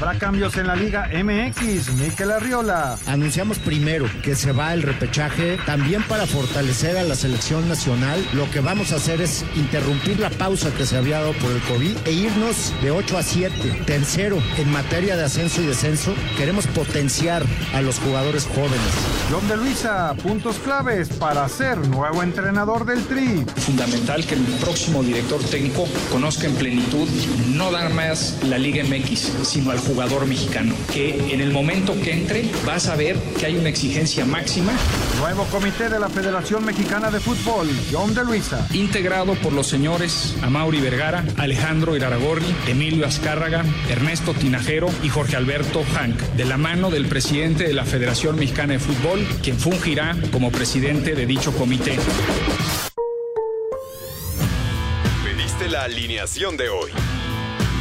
Habrá cambios en la Liga MX, Miquel Arriola. Anunciamos primero que se va el repechaje también para fortalecer a la selección nacional. Lo que vamos a hacer es interrumpir la pausa que se había dado por el COVID e irnos de 8 a 7. Tercero, en materia de ascenso y descenso, queremos potenciar a los jugadores jóvenes. John de Luisa, puntos claves para ser nuevo entrenador del Tri. Fundamental que el próximo director técnico conozca en plenitud no dar más la Liga MX, sino al jugador mexicano, que en el momento que entre vas a ver que hay una exigencia máxima. Nuevo comité de la Federación Mexicana de Fútbol, John de Luisa. Integrado por los señores Amauri Vergara, Alejandro Iraragorri, Emilio Azcárraga, Ernesto Tinajero y Jorge Alberto Hank, de la mano del presidente de la Federación Mexicana de Fútbol, quien fungirá como presidente de dicho comité. Pediste la alineación de hoy.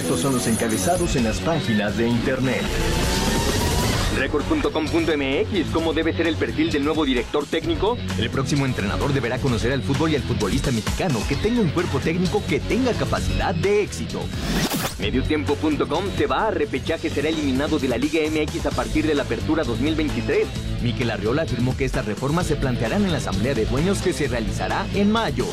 Estos son los encabezados en las páginas de internet. Record.com.mx, ¿cómo debe ser el perfil del nuevo director técnico? El próximo entrenador deberá conocer al fútbol y al futbolista mexicano que tenga un cuerpo técnico que tenga capacidad de éxito. Mediotiempo.com se va a repechaje, será eliminado de la Liga MX a partir de la apertura 2023. Miquel Arriola afirmó que estas reformas se plantearán en la Asamblea de Dueños que se realizará en mayo.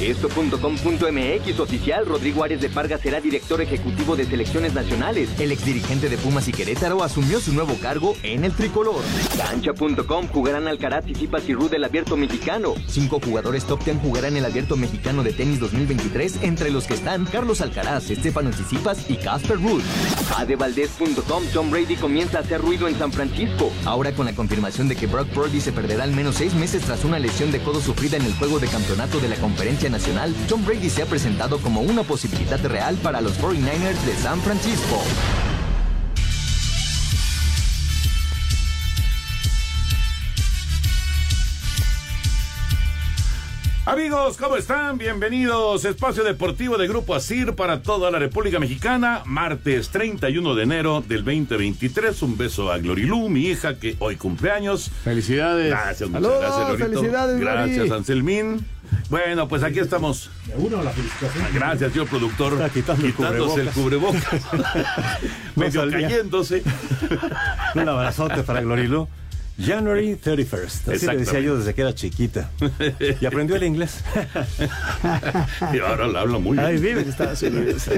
Esto.com.mx oficial, Rodrigo Árez de Parga será director ejecutivo de selecciones nacionales. El exdirigente de Pumas y Querétaro asumió su nuevo cargo en el tricolor. Cancha.com jugarán Alcaraz, Tsitsipas y Ruud del Abierto Mexicano. Cinco jugadores top 10 jugarán el Abierto Mexicano de Tenis 2023, entre los que están Carlos Alcaraz, Estefano Tsitsipas y Casper Ruud. Adevaldez.com Tom Brady comienza a hacer ruido en San Francisco. Ahora con la confirmación de que Brock Purdy se perderá al menos seis meses tras una lesión de codo sufrida en el juego de campeonato de la conferencia nacional, Tom Brady se ha presentado como una posibilidad real para los 49ers de San Francisco. Amigos, ¿cómo están? Bienvenidos. Espacio Deportivo de Grupo ASIR para toda la República Mexicana. Martes 31 de enero del 2023. Un beso a Glorilú, mi hija, que hoy cumpleaños. Felicidades. Gracias, muchas Saludos, gracias, Lorito. felicidades, Gracias, Glory. Anselmín. Bueno, pues aquí estamos. Uno, la felicitación. Gracias, señor productor. Está el Quitándose el cubrebocas. Medio cayéndose. Un abrazote para Glorilú. January 31st. Así le decía yo desde que era chiquita. Y aprendió el inglés. Y ahora lo hablo muy bien. Ahí vive en Estados Unidos.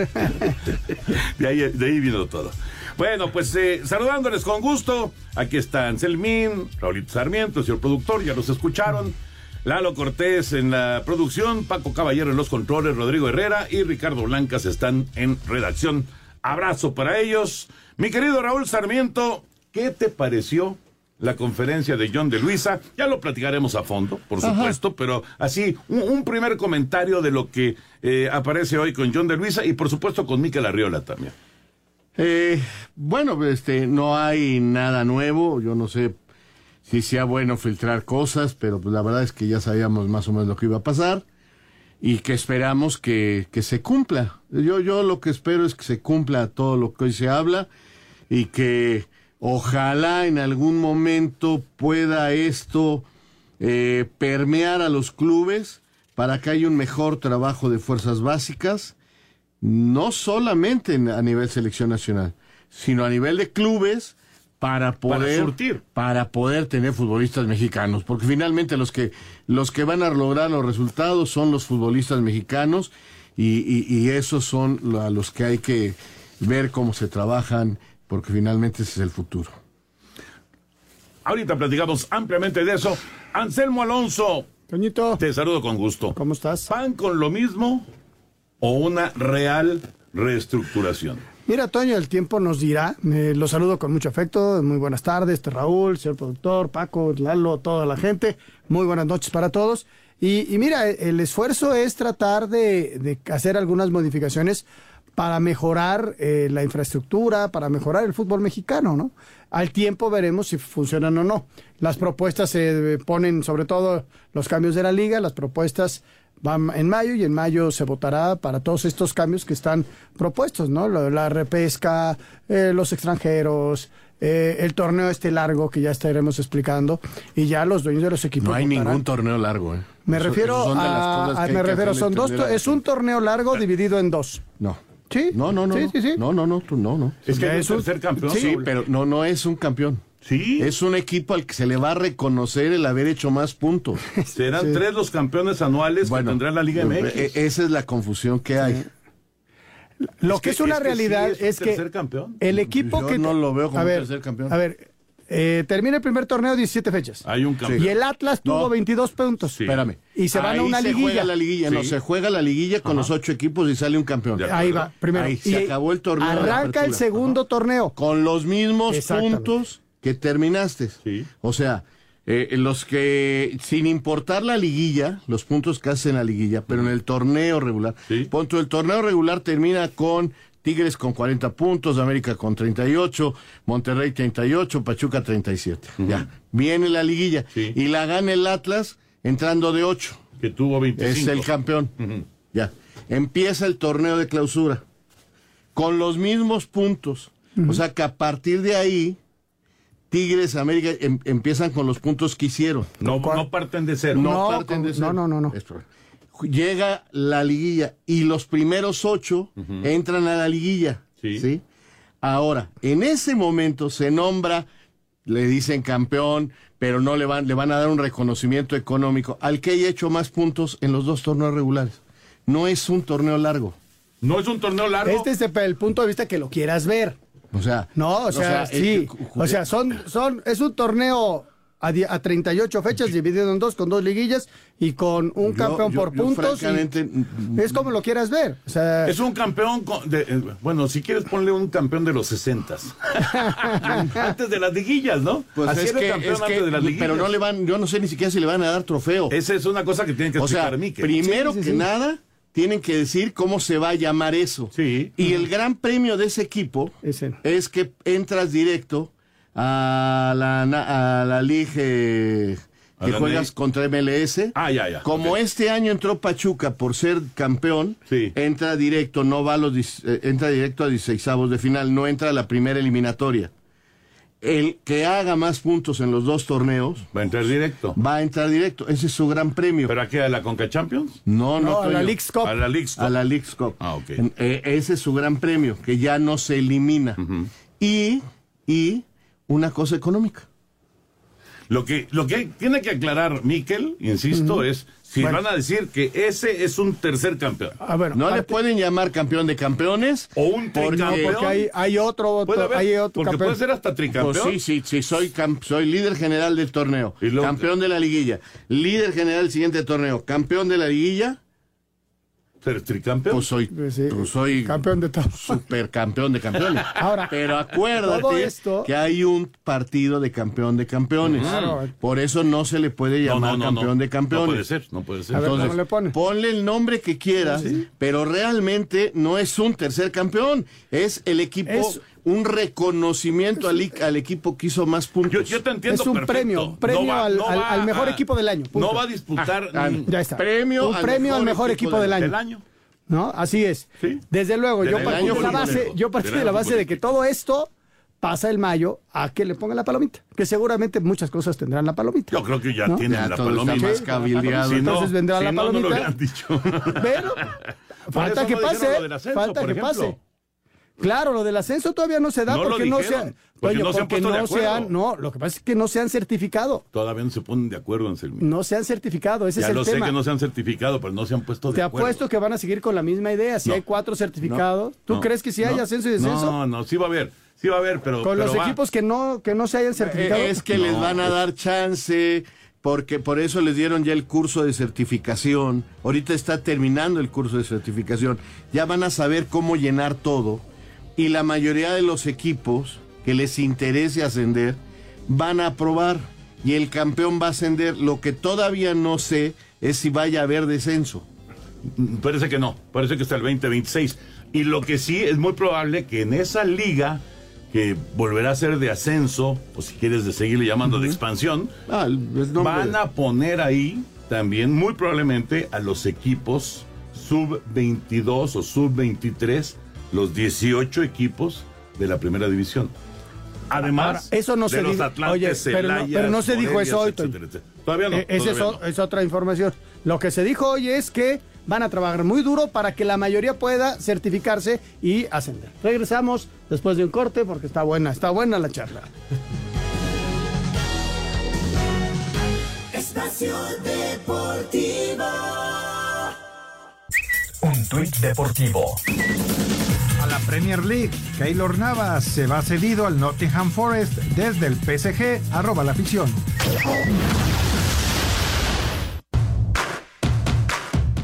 De ahí, de ahí vino todo. Bueno, pues eh, saludándoles con gusto. Aquí está Anselmín, Raulito Sarmiento, señor productor, ya los escucharon. Lalo Cortés en la producción, Paco Caballero en los controles, Rodrigo Herrera y Ricardo Blancas están en redacción. Abrazo para ellos. Mi querido Raúl Sarmiento, ¿qué te pareció la conferencia de John de Luisa? Ya lo platicaremos a fondo, por supuesto, pero así, un, un primer comentario de lo que eh, aparece hoy con John de Luisa y por supuesto con Miquel Arriola también. Eh, bueno, este, no hay nada nuevo. Yo no sé si sea bueno filtrar cosas, pero pues la verdad es que ya sabíamos más o menos lo que iba a pasar y que esperamos que, que se cumpla. Yo, yo lo que espero es que se cumpla todo lo que hoy se habla y que ojalá en algún momento pueda esto eh, permear a los clubes para que haya un mejor trabajo de fuerzas básicas no solamente en- a nivel selección nacional, sino a nivel de clubes para poder surtir. para poder tener futbolistas mexicanos, porque finalmente los que los que van a lograr los resultados son los futbolistas mexicanos y, y- y esos son a los que hay que ver cómo se trabajan, porque finalmente ese es el futuro. Ahorita platicamos ampliamente de eso. Anselmo Alonso, Toñito, te saludo con gusto. ¿cómo estás? ¿Van con lo mismo o una real reestructuración? Mira, Toño, el tiempo nos dirá. Eh, los saludo con mucho afecto. Muy buenas tardes, Raúl, señor productor, Paco, Lalo, toda la gente. Muy buenas noches para todos. Y, y mira, el esfuerzo es tratar de, hacer algunas modificaciones para mejorar eh, la infraestructura, para mejorar el fútbol mexicano, ¿no? Al tiempo veremos si funcionan o no. Las propuestas se ponen, sobre todo los cambios de la liga, las propuestas van en mayo y en mayo se votará para todos estos cambios que están propuestos, ¿no? La, la repesca, eh, los extranjeros, eh, el torneo este largo que ya estaremos explicando y ya los dueños de los equipos No hay votarán. ningún torneo largo, ¿eh? Me Eso- refiero eso son de las a, a- me refiero son dos, la es un torneo largo dividido en dos. No. ¿Sí? No, no, no. Sí, no. sí, sí. No, no, no, tú no, no. Es que es un- tercer campeón. Sí, pero no, no es un campeón. Sí. Es un equipo al que se le va a reconocer el haber hecho más puntos. Serán tres los campeones anuales que tendrá la Liga MX. e- esa es la confusión que hay. Lo Es que, que- es una es que sí realidad es un es, que campeón. el equipo Yo que no lo veo como a ver, tercer campeón. A ver, eh, termina el primer torneo 17 fechas. Hay un campeón. Y el Atlas tuvo No. 22 puntos. Sí. Espérame. Y se van a una se liguilla. juega la liguilla, no, se juega la liguilla con los ocho equipos y sale un campeón. Ahí va, primero. Ahí se Y acabó el torneo Arranca el segundo torneo. Con los mismos puntos que terminaste. Sí. O sea, eh, los que, sin importar la liguilla, los puntos que hacen la liguilla, pero en el torneo regular, Sí. punto, el torneo regular termina con Tigres con 40 puntos, América con 38, Monterrey 38, Pachuca 37. Ya, viene la liguilla. Sí. Y la gana el Atlas entrando de 8. Que tuvo 25. Es el campeón. Ya. Empieza el torneo de clausura. Con los mismos puntos. O sea que a partir de ahí, Tigres, América em- empiezan con los puntos que hicieron. No, no parten de cero. No, No, parten de cero. no, no, no, no. Llega la liguilla y los primeros ocho entran a la liguilla. Sí. Ahora, en ese momento se nombra, le dicen campeón, pero no le van, le van a dar un reconocimiento económico al que haya hecho más puntos en los dos torneos regulares. No es un torneo largo. No es un torneo largo. Este es el punto de vista que lo quieras ver. O sea, No, o sea, sí. que- O sea, son, son, es un torneo a, die- a 38 fechas dividido en dos con dos liguillas y con un Yo- campeón yo- por yo puntos. mm, es como lo quieras ver. O sea, Es un campeón, con- de, eh, bueno, si quieres ponle un campeón de los 60 antes de las liguillas, ¿no? Pues Así es era que, campeón es que- antes de las liguillas. pero no le van, yo no sé ni siquiera si le van a dar trofeo. Esa es una cosa que tienen que o sea, explicar Miquel. primero Sí, sí, que sí. nada, tienen que decir cómo se va a llamar eso. Sí. Y el gran premio de ese equipo Ese. es que entras directo a la, a la Liga A que la juegas contra MLS. Ah, ya, ya. Como este año entró Pachuca por ser campeón, Sí. entra directo, no va a los eh, entra directo a 16 de final, no entra a la primera eliminatoria. El que haga más puntos en los dos torneos Va a entrar directo. va a entrar directo. Ese es su gran premio. ¿Pero aquí a la Conca Champions? no, no, no, a la. Leagues Cup. A la Leagues Cup. A la Leagues Cup. Ah, ok. Eh, ese es su gran premio, que ya no se elimina. y, y una cosa económica. Lo que, lo que tiene que aclarar Miquel, insisto, es si Bueno. van a decir que ese es un tercer campeón. ah, bueno, No le parte- pueden llamar campeón de campeones. O un porque- tricampeón. porque hay, hay otro, Puede haber, hay otro porque campeón. puede ser hasta tricampeón. Pues sí, sí, sí, soy, cam- soy líder general del torneo, Y luego- campeón de la liguilla, líder general del siguiente torneo, campeón de la liguilla, Ser tricampeón. pues soy, Pues sí, pues soy campeón de todo. supercampeón de campeones. Ahora, pero acuérdate esto- que hay un partido de campeón de campeones. Claro. Por eso no se le puede llamar no, no, campeón no. de campeones. No puede ser, no puede ser. A ver, Entonces, ¿cómo le pone? ponle el nombre que quieras, pero realmente no es un tercer campeón, es el equipo, Es- un reconocimiento al, equipo que hizo más puntos. Yo, yo te entiendo Es un perfecto. premio, premio No va- al, no al- va al mejor a- equipo del año. punto. No va a disputar Ah, ni- Ya está. Premio un al premio mejor al mejor equipo equipo del del- año. del año. ¿No? Así es. Sí. Desde luego, Del yo partí de la base, yo partí Del de año la base de que todo esto pasa el mayo a que le pongan la palomita. Que seguramente muchas cosas tendrán la palomita. Yo creo que ya ¿No? tienen Ya la palomita. más cabildeado. Si no, Entonces vendrá si la no, no lo palomita. dicho. Pero falta que pase, ascenso, falta que ejemplo. pase. Claro, lo del ascenso todavía no se da No lo porque no se han, porque Toño, no se han porque no se han, no, lo que pasa es que no se han certificado, Todavía no se ponen de acuerdo en Selmi. no se han certificado, ese Ya es el lo sé tema. que no se han certificado, pero no se han puesto de Te acuerdo. apuesto que van a seguir con la misma idea. Si No. hay cuatro certificados, ¿tú No, crees que si hay no, ascenso y descenso? No, no, sí va a haber, sí va a haber, pero... con pero los va. equipos que no que no se hayan certificado. Eh, Es que les van a dar chance, porque por eso les dieron ya el curso de certificación. Ahorita está terminando el curso de certificación. Ya van a saber cómo llenar todo. Y la mayoría de los equipos que les interese ascender van a aprobar. Y el campeón va a ascender. Lo que todavía no sé es si vaya a haber descenso. Mm, Parece que no, parece que hasta el 2026. Y lo que sí es muy probable que en esa liga que volverá a ser de ascenso, o si quieres de seguirle llamando de expansión, Ah, van a poner ahí también muy probablemente a los equipos sub 22 o sub 23, los 18 equipos de la primera división. Además, Ahora, eso no de se los dijo. Atlantes, Oye, pero no- Celayas, pero no se dijo eso hoy, etcétera, Toño. etcétera. Todavía no. Eh, esa es, todavía no. es otra información. Lo que se dijo hoy es que van a trabajar muy duro para que la mayoría pueda certificarse y ascender. Regresamos después de un corte porque está buena, está buena la charla. Espacio Deportivo. Un tuit deportivo. La Premier League, Keylor Navas se va cedido al Nottingham Forest desde el PSG, arroba la afición.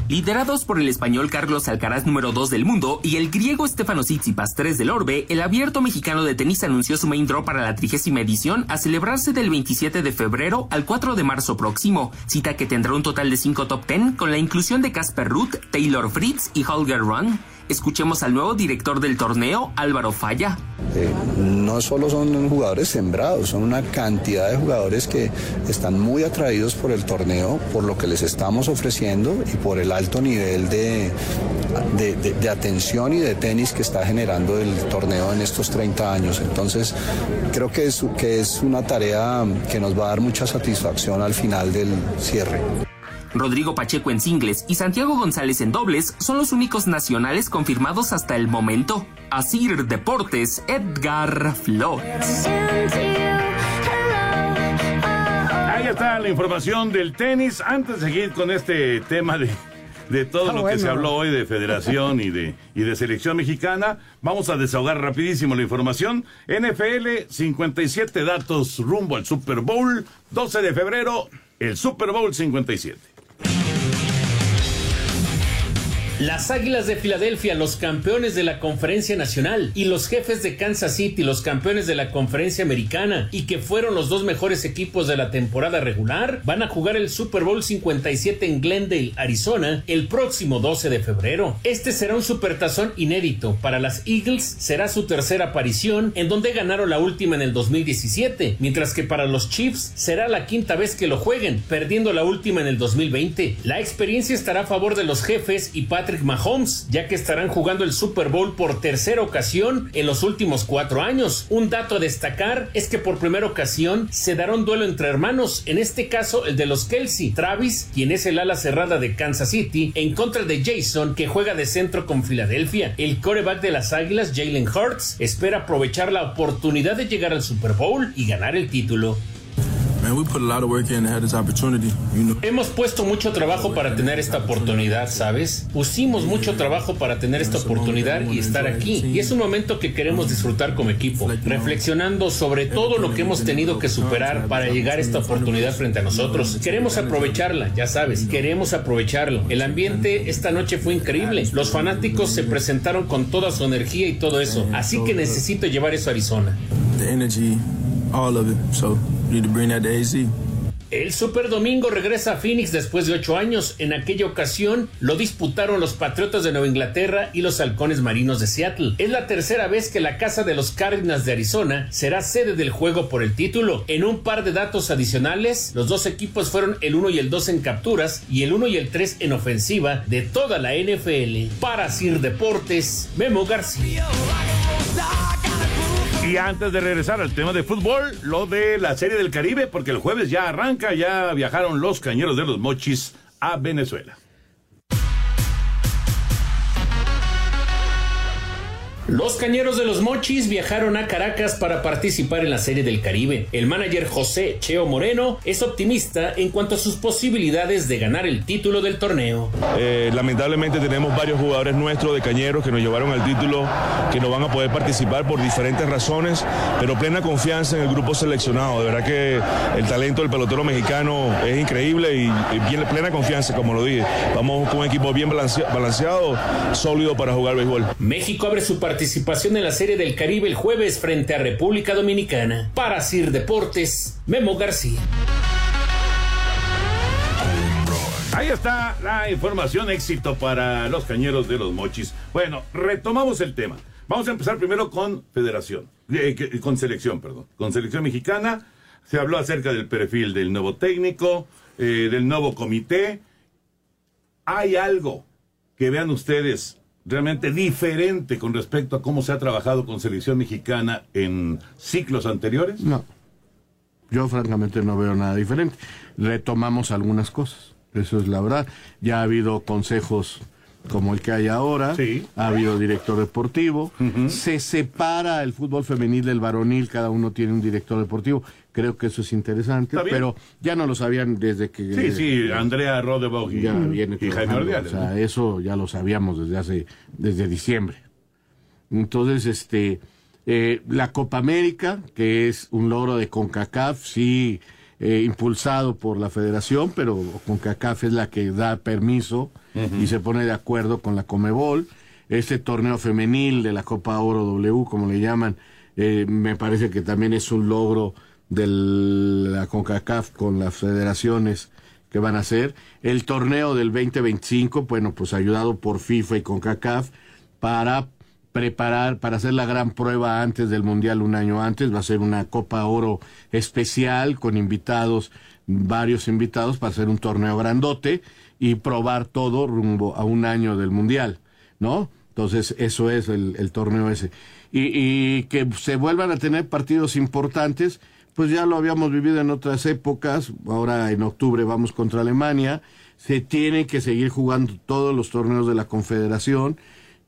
Liderados por el español Carlos Alcaraz número 2 del mundo y el griego Stefano Tsitsipas 3 del Orbe, el abierto mexicano de tenis anunció su main draw para la trigésima edición a celebrarse del 27 de febrero al 4 de marzo próximo, cita que tendrá un total de 5 top 10 con la inclusión de Casper Ruth, Taylor Fritz y Holger Run. Escuchemos al nuevo director del torneo, Álvaro Falla. Eh, no solo son jugadores sembrados, son una cantidad de jugadores que están muy atraídos por el torneo, por lo que les estamos ofreciendo y por el alto nivel de, de, de- atención y de tenis que está generando el torneo en estos 30 años. Entonces, creo que es, que es una tarea que nos va a dar mucha satisfacción al final del cierre. Rodrigo Pacheco en singles y Santiago González en dobles son los únicos nacionales confirmados hasta el momento. Asir Deportes, Edgar Flores. Ahí está la información del tenis. Antes de seguir con este tema de, de todo Ah, lo que se habló hoy de federación y de, y de selección mexicana, vamos a desahogar rapidísimo la información. NFL, 57 datos rumbo al Super Bowl, 12 de febrero, el Super Bowl 57. Las Águilas de Filadelfia, los campeones de la Conferencia Nacional, y los jefes de Kansas City, los campeones de la Conferencia Americana, y que fueron los dos mejores equipos de la temporada regular, van a jugar el Super Bowl 57 en Glendale, Arizona, el próximo 12 de febrero. Este será un supertazón inédito. Para las Eagles será su tercera aparición, en donde ganaron la última en el 2017, mientras que para los Chiefs será la quinta vez que lo jueguen, perdiendo la última en el 2020. La experiencia estará a favor de los jefes y Patrick Mahomes, ya que estarán jugando el Super Bowl por tercera ocasión en los últimos cuatro años. Un dato a destacar es que por primera ocasión se dará un duelo entre hermanos, en este caso el de los Kelsey, Travis, quien es el ala cerrada de Kansas City, en contra de Jason, que juega de centro con Filadelfia. El coreback de las Águilas, Jalen Hurts, espera aprovechar la oportunidad de llegar al Super Bowl y ganar el título. Hemos puesto mucho trabajo para tener esta oportunidad, ¿sabes? Pusimos mucho trabajo para tener esta oportunidad y estar aquí. Y es un momento que queremos disfrutar como equipo, reflexionando sobre todo lo que hemos tenido que superar para llegar a esta oportunidad frente a nosotros. Queremos aprovecharla, ya sabes, queremos aprovecharlo. El ambiente esta noche fue increíble. Los fanáticos se presentaron con toda su energía y todo eso. Así que necesito llevar eso a Arizona. The energy, all of it. So El Super Domingo regresa a Phoenix después de ocho años. En aquella ocasión lo disputaron los Patriotas de Nueva Inglaterra y los Halcones Marinos de Seattle. Es la tercera vez que la casa de los Cardinals de Arizona será sede del juego por el título. En un par de datos adicionales, los dos equipos fueron el 1 y el 2 en capturas y el 1 y el 3 en ofensiva de toda la NFL. Para Sir Deportes, Memo García. Y antes de regresar al tema de fútbol, lo de la Serie del Caribe, porque el jueves ya arranca, ya viajaron los cañeros de los mochis a Venezuela. Los cañeros de los Mochis viajaron a Caracas para participar en la Serie del Caribe. El manager José Cheo Moreno es optimista en cuanto a sus posibilidades de ganar el título del torneo. Eh, lamentablemente tenemos varios jugadores nuestros de Cañeros que nos llevaron al título, que no van a poder participar por diferentes razones, pero plena confianza en el grupo seleccionado. De verdad que el talento del pelotero mexicano es increíble y, plena confianza, como lo dije. Vamos con un equipo bien balancea- balanceado, sólido para jugar béisbol. México abre su participación en la Serie del Caribe el jueves frente a República Dominicana. Para Sir Deportes, Memo García. Ahí está la información éxito para los cañeros de los mochis. Bueno, retomamos el tema. Vamos a empezar primero con federación, eh, que- con selección, perdón. Con selección mexicana. Se habló acerca del perfil del nuevo técnico, eh, del nuevo comité. ¿Hay algo que vean ustedes realmente diferente con respecto a cómo se ha trabajado con selección mexicana en ciclos anteriores? No. Yo francamente no veo nada diferente. Retomamos algunas cosas. Eso es la verdad. Ya ha habido consejos como el que hay ahora. Ha habido director deportivo. Se separa el fútbol femenil del varonil. Cada uno tiene un director deportivo. Creo que eso es interesante. Pero ya no lo sabían desde que... Sí, sí, Andrea Rodebog y, ya viene y Jaime. Ordiales. O sea, eso ya lo sabíamos desde hace, desde diciembre. Entonces, este, eh, la Copa América, que es un logro de CONCACAF, sí, eh, impulsado por la federación, pero CONCACAF es la que da permiso y se pone de acuerdo con la Comebol. Este torneo femenil de la Copa Oro W, como le llaman, eh, me parece que también es un logro de la CONCACAF con las federaciones que van a hacer. El torneo del 2025, bueno, pues ayudado por FIFA y CONCACAF para preparar, para hacer la gran prueba antes del Mundial un año antes. Va a ser una Copa Oro especial con invitados, varios invitados para hacer un torneo grandote y probar todo rumbo a un año del Mundial, ¿no? Entonces, eso es el, el torneo ese. Y, y que se vuelvan a tener partidos importantes, pues ya lo habíamos vivido en otras épocas. Ahora en octubre vamos contra Alemania. Se tienen que seguir jugando todos los torneos de la Confederación.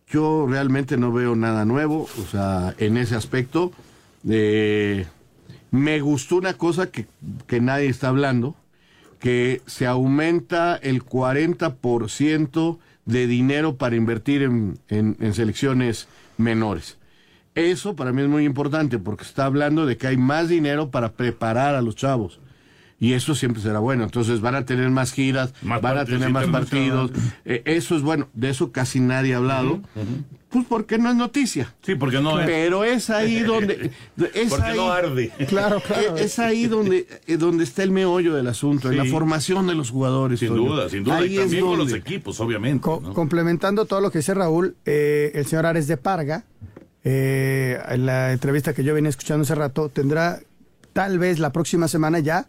Yo realmente no veo nada nuevo, o sea, en ese aspecto. Eh, me gustó una cosa que, que nadie está hablando, que se aumenta el 40% de dinero para invertir en, en- en selecciones menores. Eso para mí es muy importante porque está hablando de que hay más dinero para preparar a los chavos. Y eso siempre será bueno. Entonces van a tener más giras, van a tener más partidos. Eh, eso es bueno. De eso casi nadie ha hablado. Pues porque no es noticia. Sí, porque no es. Pero es ahí donde... Es Porque ahí, no arde. Claro, claro. Es, es ahí donde, eh, donde está el meollo del asunto, en la formación de los jugadores. Sin Toño. duda, sin duda. Ahí y es también con los equipos, obviamente. Co- ¿no? Complementando todo lo que dice Raúl, eh, el señor Ares de Parga, eh, en la entrevista que yo venía escuchando hace rato, tendrá tal vez la próxima semana ya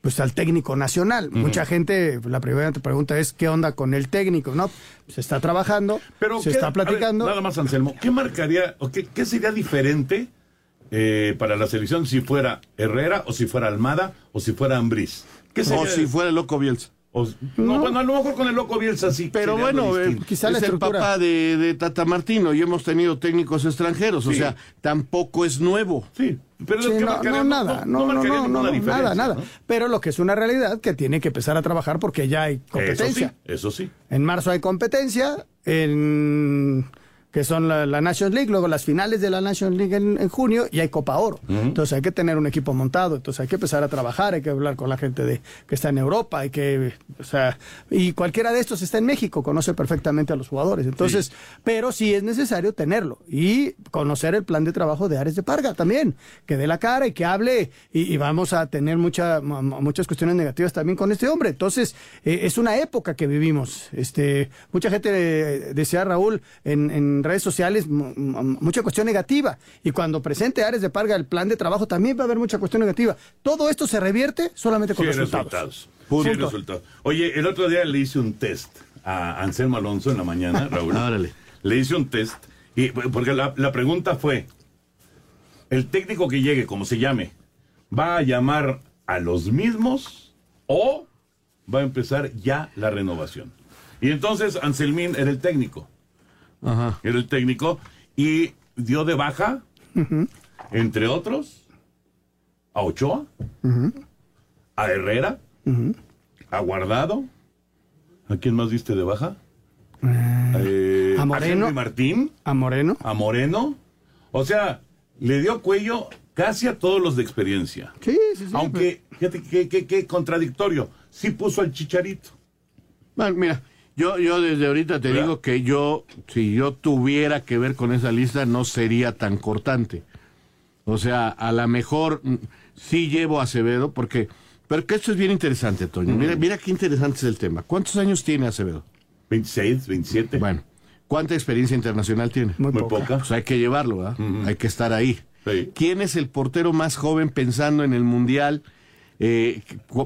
pues al técnico nacional. Mucha gente, la primera pregunta es ¿qué onda con el técnico? No, se está trabajando, Pero se ¿qué- está ver, platicando. nada más, Anselmo. ¿Qué marcaría o qué, qué sería diferente eh, para la selección si fuera Herrera o si fuera Almada o si fuera Ambriz? ¿Qué sería? O si fuera el loco Bielsa. O- no, bueno, a lo mejor con el loco Bielsa sí. Pero bueno, eh, la es el papá de, de Tata Martino y hemos tenido técnicos extranjeros, o sea, tampoco es nuevo. Sí, pero Sí, ¿qué no, marcaría? no, nada, no, no, no, no, ninguna no, diferencia, nada, nada. ¿no? Pero lo que es una realidad que tiene que empezar a trabajar porque ya hay competencia. Eso sí, eso sí. En marzo hay competencia, en que son la, la Nations League, luego las finales de la Nations League en, en junio y hay Copa Oro. Entonces hay que tener un equipo montado, entonces hay que empezar a trabajar, hay que hablar con la gente de que está en Europa, hay que, o sea, y cualquiera de estos está en México, conoce perfectamente a los jugadores. Entonces, pero sí es necesario tenerlo y conocer el plan de trabajo de Ares de Parga también, que dé la cara y que hable y, y vamos a tener mucha, mu- mu- muchas cuestiones negativas también con este hombre. Entonces, eh, es una época que vivimos. Este, mucha gente eh, decía Raúl en, en redes sociales mu- mu- mucha cuestión negativa y cuando presente Ares de Parga el plan de trabajo también va a haber mucha cuestión negativa. Todo esto se revierte solamente con Sí, resultados. resultados. Sí, resultados. Oye, el otro día le hice un test a Anselmo Alonso en la mañana, Raúl. Órale. Le hice un test, y, porque la, la pregunta fue, ¿el técnico que llegue, como se llame, va a llamar a los mismos o va a empezar ya la renovación? Y entonces Anselmín era el técnico. Ajá. Era el técnico y dio de baja, entre otros, a Ochoa, a Herrera, a Guardado. ¿A quién más diste de baja? Eh, a Moreno. Henry Martín, A Moreno. a Moreno. O sea, le dio cuello casi a todos los de experiencia. Sí, sí, sí. Aunque, fíjate qué qué- qué contradictorio. Sí puso al chicharito. Bueno, mira, yo, yo desde ahorita te ¿Verdad? digo que yo, si yo tuviera que ver con esa lista, no sería tan cortante. O sea, a lo mejor mm, sí llevo a Acevedo, porque Pero que esto es bien interesante, Toño. Mira, mira qué interesante es el tema. ¿Cuántos años tiene Acevedo? 26, 27. Bueno, ¿cuánta experiencia internacional tiene? Muy, Muy poca. poca. Pues hay que llevarlo, ¿verdad? Hay que estar ahí. Sí. ¿Quién es el portero más joven pensando en el Mundial eh,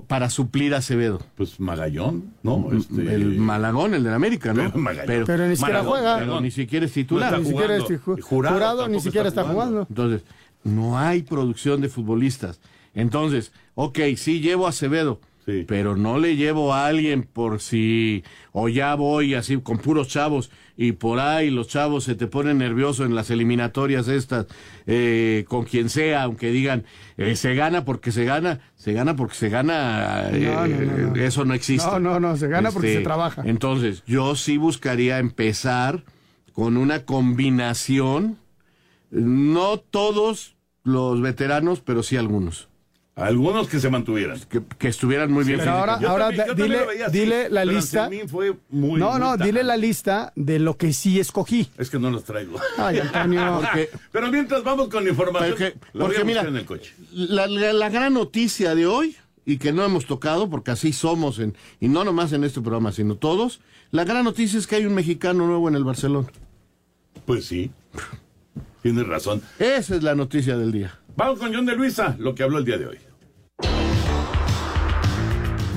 para suplir a Acevedo? Pues Magallón, ¿no? Este, El Malagón, el de América, ¿no? Magallón. Pero ni siquiera Malagón, juega. pero ni siquiera es titular. No Ni siquiera es Jurado jurado, ni siquiera está está jugando. Entonces, no hay producción de futbolistas. Entonces, ok, sí llevo a Acevedo, Sí. pero no le llevo a alguien por si, o ya voy así con puros chavos y por ahí los chavos se te ponen nerviosos en las eliminatorias estas, eh, con quien sea, aunque digan, eh, se gana porque se gana, se gana porque se gana, eh, No, no, no, no. eso no existe. Este, No, no, no, se gana porque se trabaja. Entonces, yo sí buscaría empezar con una combinación, no todos los veteranos, pero sí algunos, Algunos que se mantuvieran. que, que estuvieran muy bien. Ahora, Yo ahora también- yo dile, lo veía así, dile la lista. Fue muy, no, muy no, dile la lista de lo que sí escogí. Es que no los traigo. Ay, Antonio. Porque, Pero mientras vamos con la información, porque, lo voy a porque mira, en el coche. la, la- la gran noticia de hoy, y que no hemos tocado, porque así somos, en, y no nomás en este programa, sino todos, la gran noticia es que hay un mexicano nuevo en el Barcelona. Pues sí. Tienes razón. Esa es la noticia del día. Vamos con John de Luisa, lo que habló el día de hoy.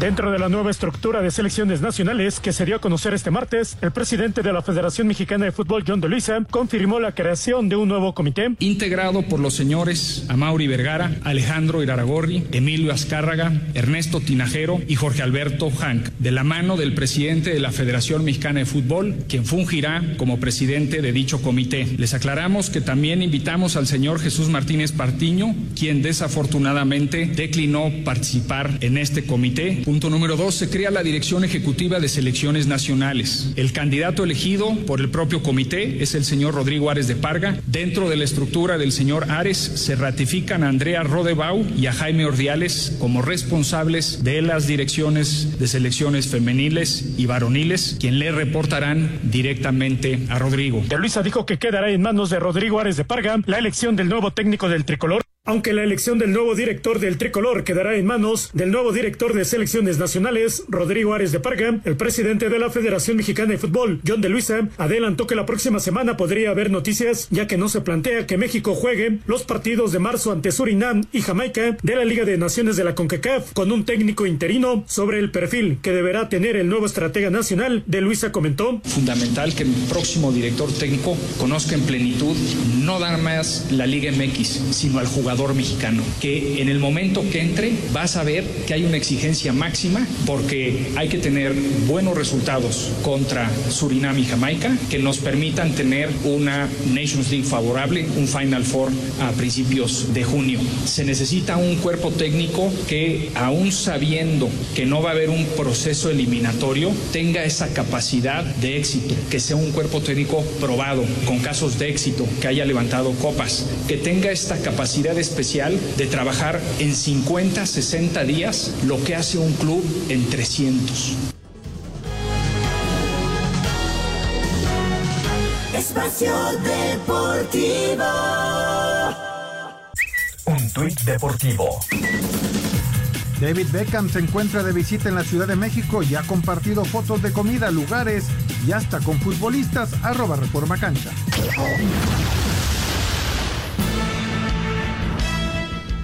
Dentro de la nueva estructura de selecciones nacionales que se dio a conocer este martes, el presidente de la Federación Mexicana de Fútbol, John de Luisa, confirmó la creación de un nuevo comité integrado por los señores Amauri Vergara, Alejandro Iraragorri, Emilio Azcárraga, Ernesto Tinajero y Jorge Alberto Hank, de la mano del presidente de la Federación Mexicana de Fútbol, quien fungirá como presidente de dicho comité. Les aclaramos que también invitamos al señor Jesús Martínez Partiño, quien desafortunadamente declinó participar en este comité. Punto número dos, se crea la Dirección Ejecutiva de Selecciones Nacionales. El candidato elegido por el propio comité es el señor Rodrigo Ares de Parga. Dentro de la estructura del señor Ares se ratifican a Andrea Rodebau y a Jaime Ordiales como responsables de las direcciones de selecciones femeniles y varoniles, quien le reportarán directamente a Rodrigo. De Luisa dijo que quedará en manos de Rodrigo Ares de Parga la elección del nuevo técnico del tricolor. Aunque la elección del nuevo director del tricolor quedará en manos del nuevo director de selecciones nacionales, Rodrigo Ares de Parga, el presidente de la Federación Mexicana de Fútbol, John de Luisa, adelantó que la próxima semana podría haber noticias, ya que no se plantea que México juegue los partidos de marzo ante Surinam y Jamaica de la Liga de Naciones de la CONCACAF con un técnico interino sobre el perfil que deberá tener el nuevo estratega nacional. De Luisa comentó. Fundamental que el próximo director técnico conozca en plenitud no nada más la Liga MX, sino al jugador mexicano, que en el momento que entre va a saber que hay una exigencia máxima porque hay que tener buenos resultados contra Surinam y Jamaica que nos permitan tener una Nations League favorable, un Final Four a principios de junio. Se necesita un cuerpo técnico que aún sabiendo que no va a haber un proceso eliminatorio, tenga esa capacidad de éxito, que sea un cuerpo técnico probado, con casos de éxito, que haya levantado copas, que tenga esta capacidad especial de trabajar en 50, 60 días lo que hace un club en 300. Espacio Deportivo. Un tuit deportivo. David Beckham se encuentra de visita en la Ciudad de México y ha compartido fotos de comida, lugares y hasta con futbolistas arroba reforma cancha.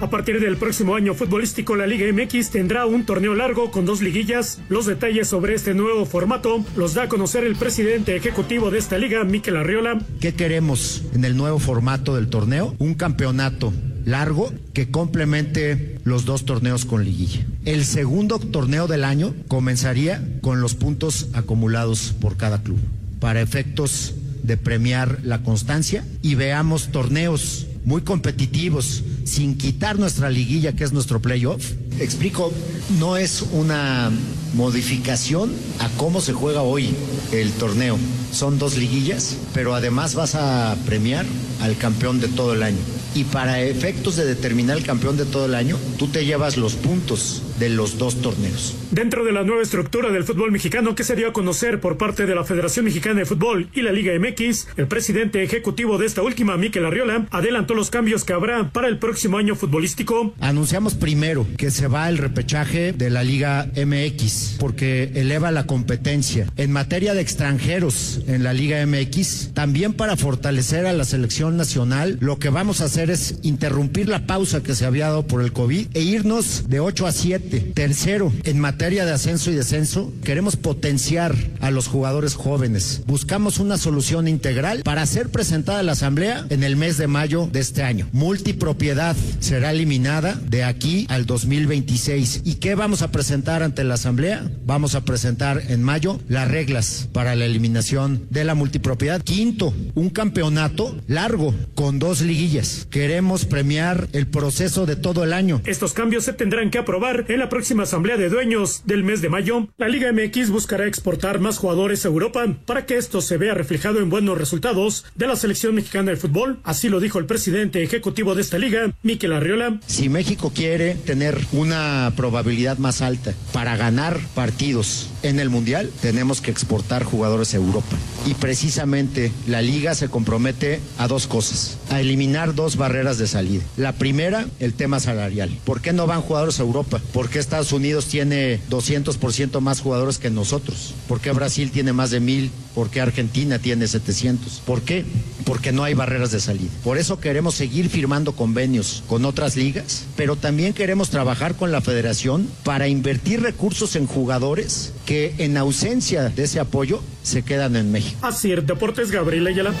A partir del próximo año futbolístico, la Liga MX tendrá un torneo largo con dos liguillas. Los detalles sobre este nuevo formato los da a conocer el presidente ejecutivo de esta liga, Miquel Arriola. ¿Qué queremos en el nuevo formato del torneo? Un campeonato largo que complemente los dos torneos con liguilla. El segundo torneo del año comenzaría con los puntos acumulados por cada club para efectos de premiar la constancia y veamos torneos muy competitivos sin quitar nuestra liguilla que es nuestro playoff. Explico, no es una modificación a cómo se juega hoy el torneo. Son dos liguillas, pero además vas a premiar al campeón de todo el año. Y para efectos de determinar el campeón de todo el año, tú te llevas los puntos de los dos torneos. Dentro de la nueva estructura del fútbol mexicano que se dio a conocer por parte de la Federación Mexicana de Fútbol y la Liga MX, el presidente ejecutivo de esta última, Miquel Arriola, adelantó los cambios que habrá para el próximo año futbolístico. Anunciamos primero que se va el repechaje de la Liga MX porque eleva la competencia en materia de extranjeros en la Liga MX, también para fortalecer a la selección nacional. Lo que vamos a hacer es interrumpir la pausa que se había dado por el COVID e irnos de 8 a 7. Tercero, en materia de ascenso y descenso, queremos potenciar a los jugadores jóvenes. Buscamos una solución integral para ser presentada a la Asamblea en el mes de mayo de este año. Multipropiedad será eliminada de aquí al 2026. ¿Y qué vamos a presentar ante la Asamblea? Vamos a presentar en mayo las reglas para la eliminación de la multipropiedad. Quinto, un campeonato largo con dos liguillas. Queremos premiar el proceso de todo el año. Estos cambios se tendrán que aprobar en la próxima Asamblea de Dueños del mes de mayo. La Liga MX buscará exportar más jugadores a Europa para que esto se vea reflejado en buenos resultados de la selección mexicana de fútbol. Así lo dijo el presidente ejecutivo de esta liga, Miquel Arriola. Si México quiere tener una probabilidad más alta para ganar partidos en el Mundial, tenemos que exportar jugadores a Europa. Y precisamente la liga se compromete a dos cosas, a eliminar dos barreras de salida. La primera, el tema salarial. ¿Por qué no van jugadores a Europa? ¿Por qué Estados Unidos tiene 200% más jugadores que nosotros? ¿Por qué Brasil tiene más de mil? ¿Por qué Argentina tiene 700? ¿Por qué? Porque no hay barreras de salida. Por eso queremos seguir firmando convenios con otras ligas, pero también queremos trabajar con la federación para invertir recursos en jugadores que en ausencia de ese apoyo se quedan en México. Así es, Deportes Gabriel Ayala.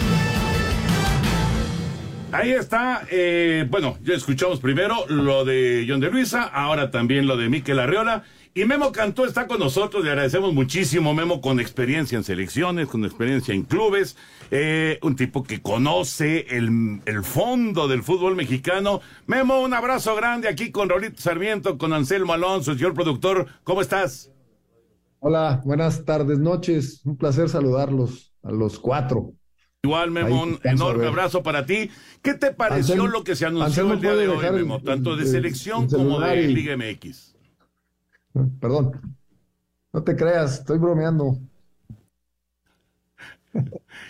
Ahí está, eh, bueno, ya escuchamos primero lo de John de Luisa, ahora también lo de Miquel Arriola. Y Memo Cantó está con nosotros, le agradecemos muchísimo, Memo, con experiencia en selecciones, con experiencia en clubes, eh, un tipo que conoce el, el, fondo del fútbol mexicano. Memo, un abrazo grande aquí con Raulito Sarmiento, con Anselmo Alonso, el señor productor, ¿cómo estás? Hola, buenas tardes, noches, un placer saludarlos a los cuatro. Igual, Memo, un enorme abrazo para ti. ¿Qué te pareció Anselmo, lo que se anunció Anselmo el día de hoy, el- Memo? Tanto de el- selección el como de y- Liga MX. Perdón, no te creas, estoy bromeando.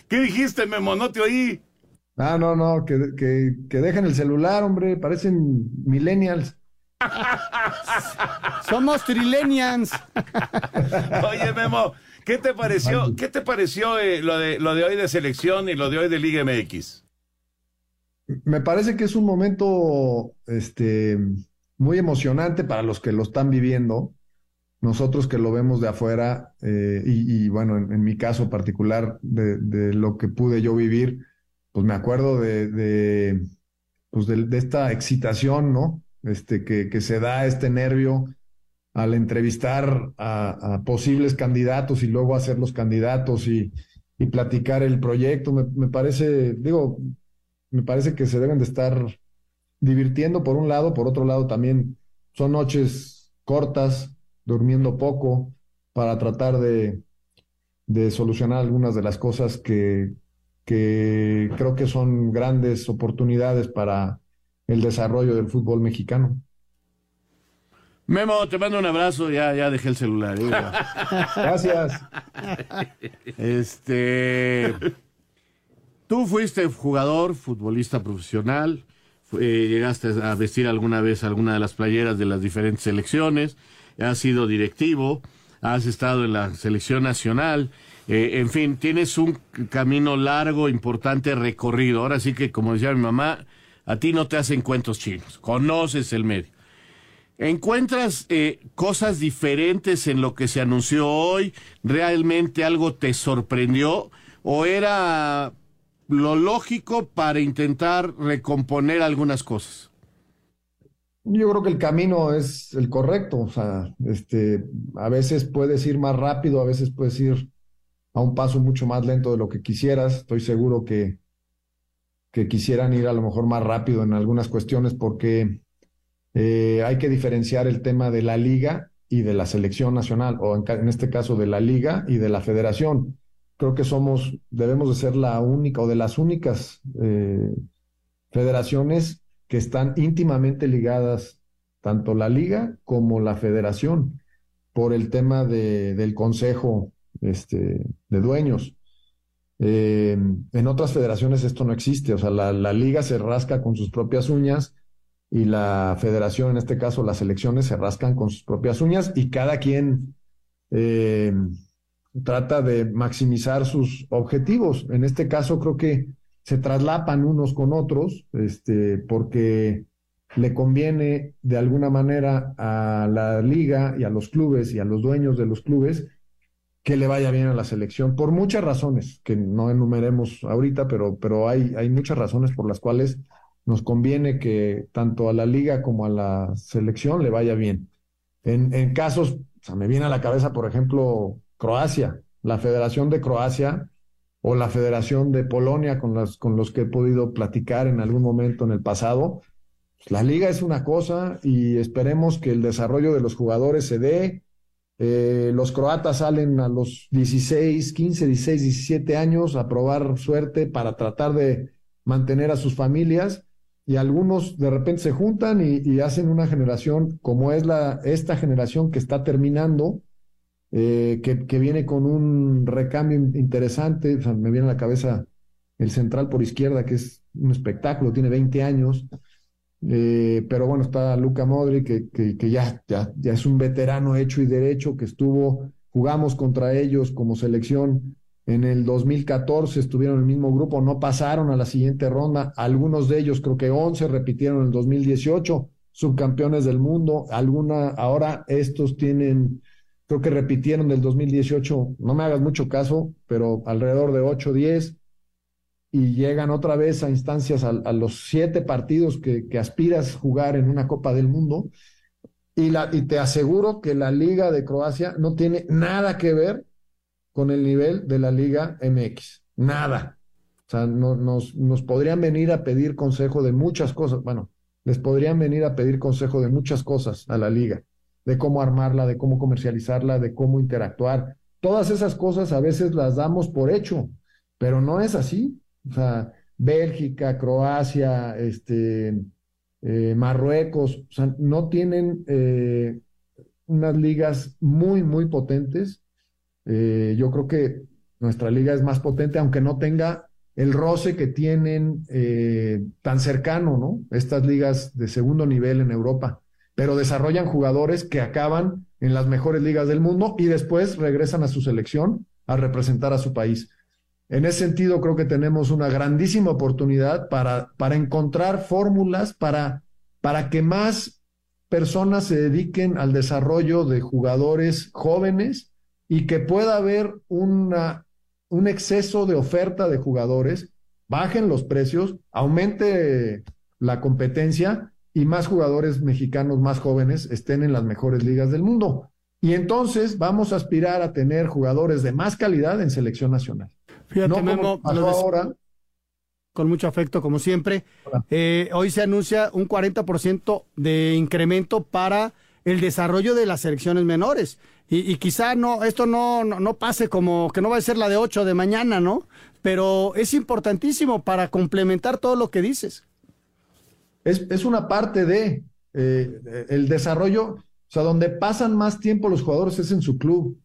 ¿Qué dijiste, Memo? No te oí. Ah, no, no, que, que, que dejen el celular, hombre, parecen millennials. Somos trilenians. Oye, Memo, ¿qué te pareció, qué te pareció eh, lo, de, lo de hoy de selección y lo de hoy de Liga MX? Me parece que es un momento este, muy emocionante para los que lo están viviendo. Nosotros que lo vemos de afuera, eh, y, y, bueno, en, en mi caso particular, de, de lo que pude yo vivir, pues me acuerdo de, de, pues de, de esta excitación, ¿no? Este, que, se da este nervio al entrevistar a, posibles candidatos y luego hacer los candidatos y, platicar el proyecto. Me, parece, digo, me parece que se deben de estar divirtiendo por un lado, por otro lado también son noches cortas, durmiendo poco, para tratar de, solucionar algunas de las cosas que creo que son grandes oportunidades para el desarrollo del fútbol mexicano. Memo, te mando un abrazo, ya, ya dejé el celular. ¿eh? Gracias. Este, tú fuiste jugador, futbolista profesional, eh, llegaste a vestir alguna vez alguna de las playeras de las diferentes selecciones, has sido directivo, has estado en la selección nacional, eh, en fin, tienes un camino largo, importante recorrido. Ahora sí que, como decía mi mamá, a ti no te hacen cuentos chinos, conoces el medio. ¿Encuentras eh, cosas diferentes en lo que se anunció hoy? ¿Realmente algo te sorprendió? ¿O era lo lógico para intentar recomponer algunas cosas? Yo creo que el camino es el correcto, o sea, este, a veces puedes ir más rápido, a veces puedes ir a un paso mucho más lento de lo que quisieras. Estoy seguro que, que quisieran ir a lo mejor más rápido en algunas cuestiones porque eh, hay que diferenciar el tema de la liga y de la selección nacional, o en, este caso de la liga y de la federación. Creo que somos, debemos de ser la única o de las únicas eh, federaciones que están íntimamente ligadas tanto la liga como la federación, por el tema de, del consejo este, de dueños. Eh, en otras federaciones esto no existe, o sea, la, liga se rasca con sus propias uñas y la federación, en este caso las selecciones, se rascan con sus propias uñas y cada quien eh, trata de maximizar sus objetivos. En este caso creo que se traslapan unos con otros, este, porque le conviene de alguna manera a la liga y a los clubes y a los dueños de los clubes que le vaya bien a la selección, por muchas razones, que no enumeremos ahorita, pero, pero hay, hay muchas razones por las cuales nos conviene que tanto a la liga como a la selección le vaya bien. En, en casos, o sea, me viene a la cabeza, por ejemplo, Croacia, la Federación de Croacia o la Federación de Polonia con, las, con los que he podido platicar en algún momento en el pasado. La liga es una cosa y esperemos que el desarrollo de los jugadores se dé, eh, los croatas salen a los 16, 15, 16, 17 años a probar suerte para tratar de mantener a sus familias y algunos de repente se juntan y, hacen una generación como es la, esta generación que está terminando, eh, que, que, viene con un recambio interesante. Me viene a la cabeza el central por izquierda, que es un espectáculo, tiene 20 años. Eh, pero bueno, está Luca Modri, que, que, ya, ya, ya, es un veterano hecho y derecho, que estuvo, jugamos contra ellos como selección en el 2014, estuvieron en el mismo grupo, no pasaron a la siguiente ronda, algunos de ellos, creo que 11, repitieron en el 2018, subcampeones del mundo, alguna, ahora estos tienen, creo que repitieron del 2018, no me hagas mucho caso, pero alrededor de 8, 10 y llegan otra vez a instancias a, los siete partidos que, aspiras jugar en una Copa del Mundo. Y, la, y te aseguro que la Liga de Croacia no tiene nada que ver con el nivel de la Liga MX. Nada. O sea, no, nos, nos podrían venir a pedir consejo de muchas cosas. Bueno, les podrían venir a pedir consejo de muchas cosas a la liga, de cómo armarla, de cómo comercializarla, de cómo interactuar. Todas esas cosas a veces las damos por hecho, pero no es así. O sea, Bélgica, Croacia, este, eh, Marruecos, o sea, no tienen eh, unas ligas muy, muy potentes. Eh, yo creo que nuestra liga es más potente, aunque no tenga el roce que tienen tan cercano, ¿no? Estas ligas de segundo nivel en Europa, pero desarrollan jugadores que acaban en las mejores ligas del mundo y después regresan a su selección a representar a su país. En ese sentido, creo que tenemos una grandísima oportunidad para, para encontrar fórmulas para, para que más personas se dediquen al desarrollo de jugadores jóvenes y que pueda haber una, un exceso de oferta de jugadores, bajen los precios, aumente la competencia y más jugadores mexicanos más jóvenes estén en las mejores ligas del mundo. Y entonces vamos a aspirar a tener jugadores de más calidad en selección nacional. Fíjate, Memo, ahora. Con mucho afecto, como siempre. Eh, hoy se anuncia un 40% de incremento para el desarrollo de las selecciones menores. Y, quizá no, esto no, no, pase como que no va a ser la de 8 de mañana, ¿no? Pero es importantísimo para complementar todo lo que dices. Es, es una parte de eh, el desarrollo, o sea, donde pasan más tiempo los jugadores es en su club.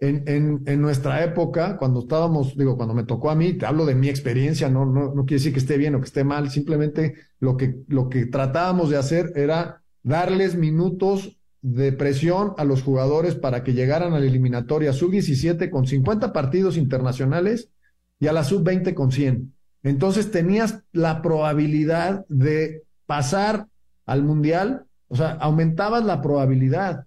En, en, nuestra época, cuando estábamos, digo, cuando me tocó a mí, te hablo de mi experiencia, no, no, no quiere decir que esté bien o que esté mal, simplemente lo que, lo que tratábamos de hacer era darles minutos de presión a los jugadores para que llegaran a la eliminatoria sub-17 con 50 partidos internacionales y a la sub-20 con 100. Entonces tenías la probabilidad de pasar al mundial, o sea, aumentabas la probabilidad.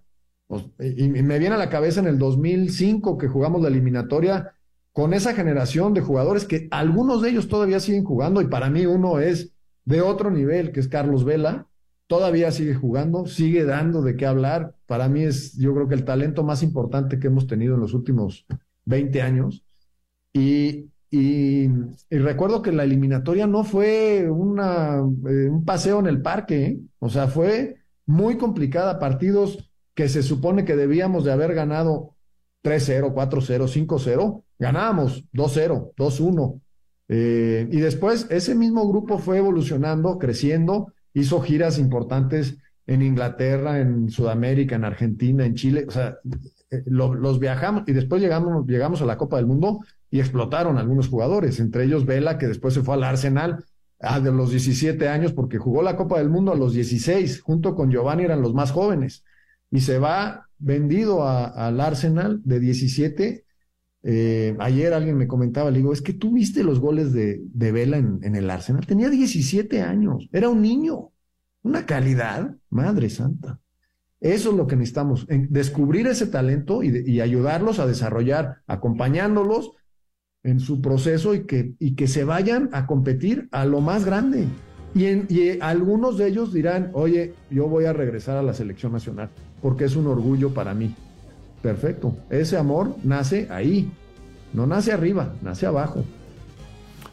Pues, y, me viene a la cabeza en el 2005 que jugamos la eliminatoria con esa generación de jugadores que algunos de ellos todavía siguen jugando y para mí uno es de otro nivel, que es Carlos Vela, todavía sigue jugando, sigue dando de qué hablar. Para mí es, yo creo que el talento más importante que hemos tenido en los últimos 20 años. Y, y, recuerdo que la eliminatoria no fue una, eh, un paseo en el parque, ¿eh? o sea, fue muy complicada, partidos que se supone que debíamos de haber ganado 3-0, 4-0, 5-0, ganábamos 2-0, 2-1. y después ese mismo grupo fue evolucionando, creciendo, hizo giras importantes en Inglaterra, en Sudamérica, en Argentina, en Chile, o sea, eh, lo- los viajamos y después llegamos, llegamos a la Copa del Mundo y explotaron algunos jugadores, entre ellos Vela, que después se fue al Arsenal a los 17 años porque jugó la Copa del Mundo a los 16, junto con Giovanni eran los más jóvenes, y se va vendido al Arsenal de 17. Eh, ayer alguien me comentaba, le digo, es que tú viste los goles de, de Vela en, en el Arsenal, tenía 17 años, era un niño, una calidad, madre santa. Eso es lo que necesitamos, en- descubrir ese talento y, y ayudarlos a desarrollar, acompañándolos en su proceso y que, y que se vayan a competir a lo más grande. Y, en- y, algunos de ellos dirán, oye, yo voy a regresar a la selección nacional porque es un orgullo para mí. Perfecto. Ese amor nace ahí, no nace arriba, nace abajo.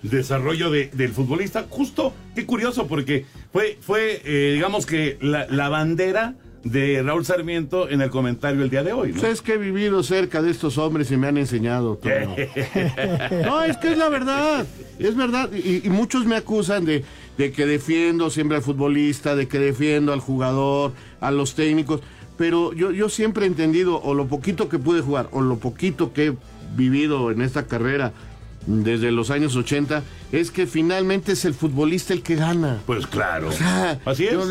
desarrollo de- del futbolista. Justo, qué curioso, porque fue, fue eh, digamos que la, la bandera de Raúl Sarmiento en el comentario el día de hoy. ¿no? Pues es que he vivido cerca de estos hombres y me han enseñado todo. No, es que es la verdad, es verdad. Y, y muchos me acusan de, de que defiendo siempre al futbolista, de que defiendo al jugador, a los técnicos. Pero yo, yo siempre he entendido, o lo poquito que pude jugar, o lo poquito que he vivido en esta carrera desde los años 80, es que finalmente es el futbolista el que gana. Pues claro. O sea, Así es. yo-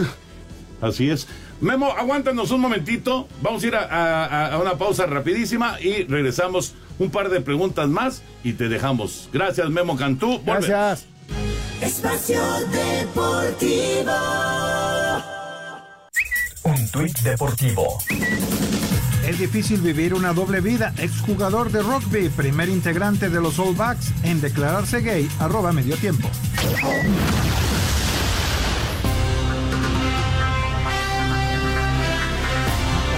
Así es. Memo, aguántanos un momentito. Vamos a ir a, a- a una pausa rapidísima y regresamos un par de preguntas más y te dejamos. Gracias, Memo Cantú. Volvemos. Gracias. Espacio Deportivo. Un tuit deportivo. Es difícil vivir una doble vida. Exjugador de rugby, primer integrante de los All Blacks en declararse gay, arroba medio tiempo.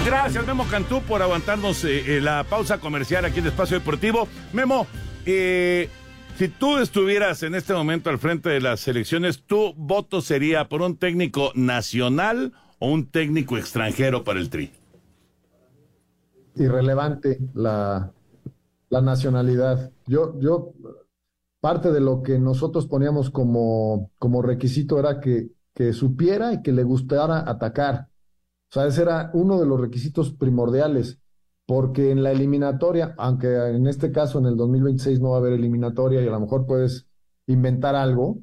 Gracias, Memo Cantú, por aguantarnos eh, eh, la pausa comercial aquí en Espacio Deportivo. Memo, eh, si tú estuvieras en este momento al frente de las elecciones, ¿tu voto sería por un técnico nacional o un técnico extranjero para el Tri? irrelevante la, la nacionalidad. Yo, yo, parte de lo que nosotros poníamos como, como requisito era que, que supiera y que le gustara atacar. O sea, ese era uno de los requisitos primordiales, porque en la eliminatoria, aunque en este caso en el 2026 no va a haber eliminatoria y a lo mejor puedes inventar algo,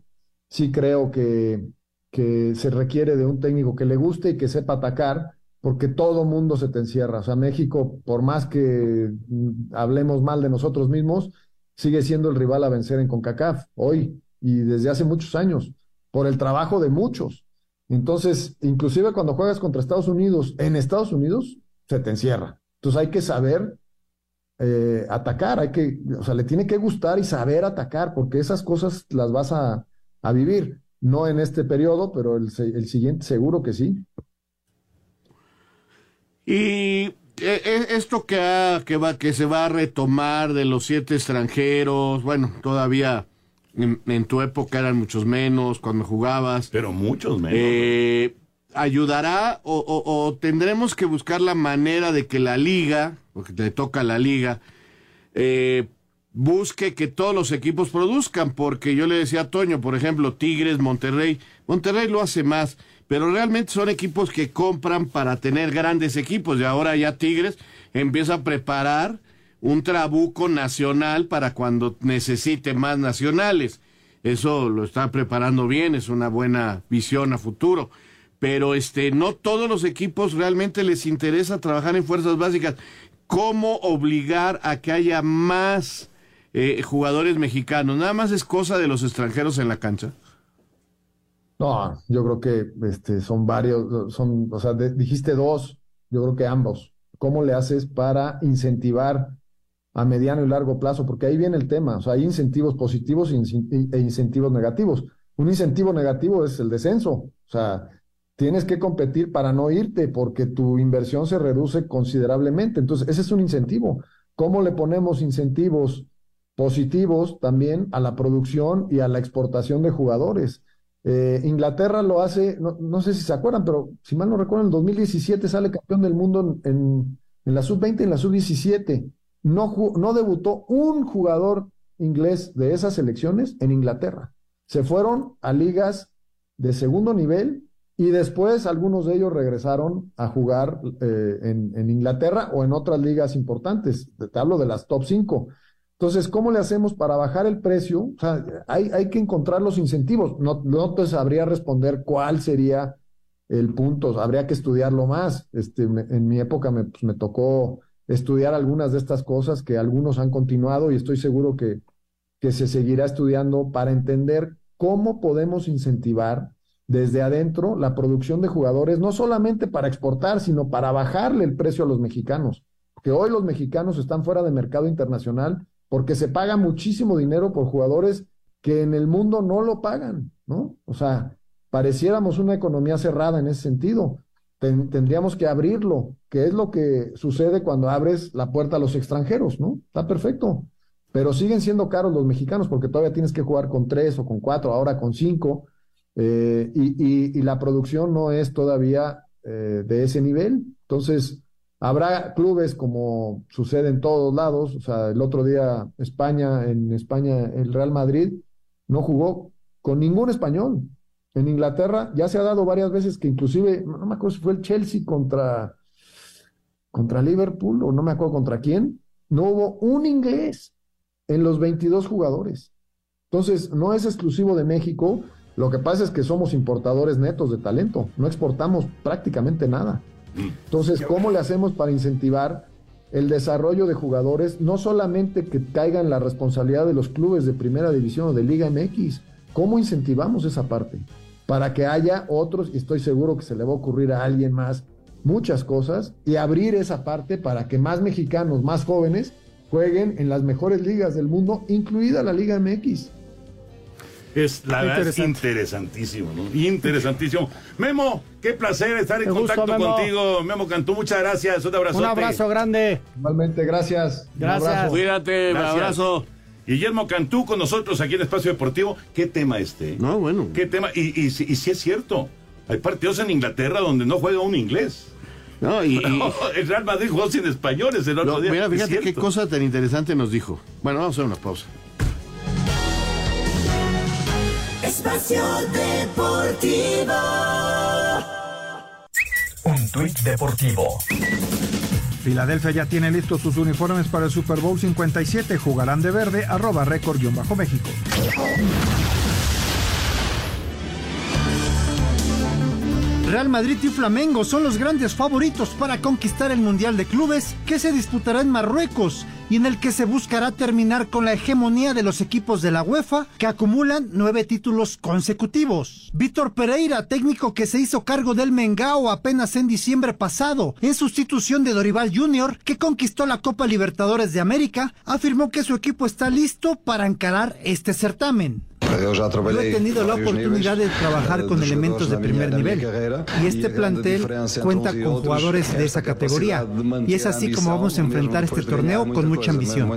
sí creo que, se requiere de un técnico que le guste y que sepa atacar, porque todo mundo se te encierra. O sea, México, por más que mm, hablemos mal de nosotros mismos, sigue siendo el rival a vencer en CONCACAF hoy y desde hace muchos años, por el trabajo de muchos. Entonces, inclusive cuando juegas contra Estados Unidos, en Estados Unidos se te encierra. Entonces hay que saber eh, atacar, hay que, o sea, le tiene que gustar y saber atacar, porque esas cosas las vas a, a vivir. No en este periodo, pero el, el siguiente seguro que sí. Y eh, eh, esto que, ha- que, va, que se va a retomar de los siete extranjeros, bueno, todavía en, en tu época eran muchos menos cuando jugabas. Pero muchos menos. Eh, ¿Ayudará o, o- tendremos que buscar la manera de que la liga, porque te toca la liga, eh, busque que todos los equipos produzcan? Porque yo le decía a Toño, por ejemplo, Tigres, Monterrey, Monterrey lo hace más, pero realmente son equipos que compran para tener grandes equipos y ahora ya Tigres empieza a preparar un trabuco nacional para cuando necesite más nacionales. Eso lo está preparando bien, es una buena visión a futuro. Pero este, no todos los equipos realmente les interesa trabajar en fuerzas básicas. ¿Cómo obligar a que haya más eh, jugadores mexicanos? Nada más es cosa de los extranjeros en la cancha. No, yo creo que este, son varios, son, o sea, dijiste dos, yo creo que ambos. ¿Cómo le haces para incentivar a mediano y largo plazo? Porque ahí viene el tema, o sea, hay incentivos positivos e e incentivos negativos. Un incentivo negativo es el descenso, o sea, tienes que competir para no irte porque tu inversión se reduce considerablemente. Entonces, ese es un incentivo. ¿Cómo le ponemos incentivos positivos también a la producción y a la exportación de jugadores? Eh, Inglaterra lo hace, no, sé si se acuerdan, pero si mal no recuerdo, en el 2017 sale campeón del mundo en, la sub-20 y en la sub-17. No, no debutó un jugador inglés de esas selecciones en Inglaterra. Se fueron a ligas de segundo nivel y después algunos de ellos regresaron a jugar eh, en, en, Inglaterra o en otras ligas importantes. Te hablo de las top 5. Entonces, ¿cómo le hacemos para bajar el precio? O sea, hay, hay que encontrar los incentivos. No, no te sabría responder cuál sería el punto. Habría que estudiarlo más. Este, en mi época me, pues, me tocó estudiar algunas de estas cosas que algunos han continuado y estoy seguro que, que se seguirá estudiando para entender cómo podemos incentivar desde adentro la producción de jugadores, no solamente para exportar, sino para bajarle el precio a los mexicanos. Que hoy los mexicanos están fuera de mercado internacional porque se paga muchísimo dinero por jugadores que en el mundo no lo pagan, ¿no? O sea, pareciéramos una economía cerrada en ese sentido. tendríamos que abrirlo, que es lo que sucede cuando abres la puerta a los extranjeros, ¿no? Está perfecto. Pero siguen siendo caros los mexicanos porque todavía tienes que jugar con tres o con cuatro, ahora con cinco eh, y, la producción no es todavía eh, de ese nivel. Entonces, habrá clubes como sucede en todos lados. O sea, el otro día España, en España, el Real Madrid no jugó con ningún español. En Inglaterra ya se ha dado varias veces que inclusive, no me acuerdo si fue el Chelsea contra, contra Liverpool o no me acuerdo contra quién, no hubo un inglés en los 22 jugadores. Entonces, no es exclusivo de México lo que pasa es que somos importadores netos de talento, no exportamos prácticamente nada. Entonces, ¿cómo le hacemos para incentivar el desarrollo de jugadores, no solamente que caigan la responsabilidad de los clubes de primera división o de Liga MX? ¿Cómo incentivamos esa parte? Para que haya otros, y estoy seguro que se le va a ocurrir a alguien más muchas cosas, y abrir esa parte para que más mexicanos, más jóvenes, jueguen en las mejores ligas del mundo, incluida la Liga MX. Es la verdad es interesantísimo, ¿no? Interesantísimo. Memo, qué placer estar en contacto contigo. Memo Cantú, muchas gracias. Un abrazo. Un abrazo grande. Igualmente, gracias. Gracias. Cuídate, un abrazo. Guillermo Cantú con nosotros aquí en Espacio Deportivo. ¿Qué tema este? No, bueno. ¿Qué tema? Y, y, si es cierto, hay partidos en Inglaterra donde no juega un inglés. No, y, el Real Madrid jugó sin españoles el otro día. Mira, fíjate qué cosa tan interesante nos dijo. Bueno, vamos a hacer una pausa. Espacio Deportivo. Un tuit deportivo. Filadelfia ya tiene listos sus uniformes para el Super Bowl 57. Jugarán de verde, arroba récord-méxico. Real Madrid y Flamengo son los grandes favoritos para conquistar el Mundial de Clubes que se disputará en Marruecos y en el que se buscará terminar con la hegemonía de los equipos de la UEFA que acumulan nueve títulos consecutivos. Víctor Pereira, técnico que se hizo cargo del Mengao apenas en diciembre pasado, en sustitución de Dorival Jr., que conquistó la Copa Libertadores de América, afirmó que su equipo está listo para encarar este certamen. Yo he tenido la oportunidad de trabajar con elementos de primer nivel. y este plantel cuenta con jugadores de esa categoría. y es así como vamos a enfrentar este torneo con mucha ambición.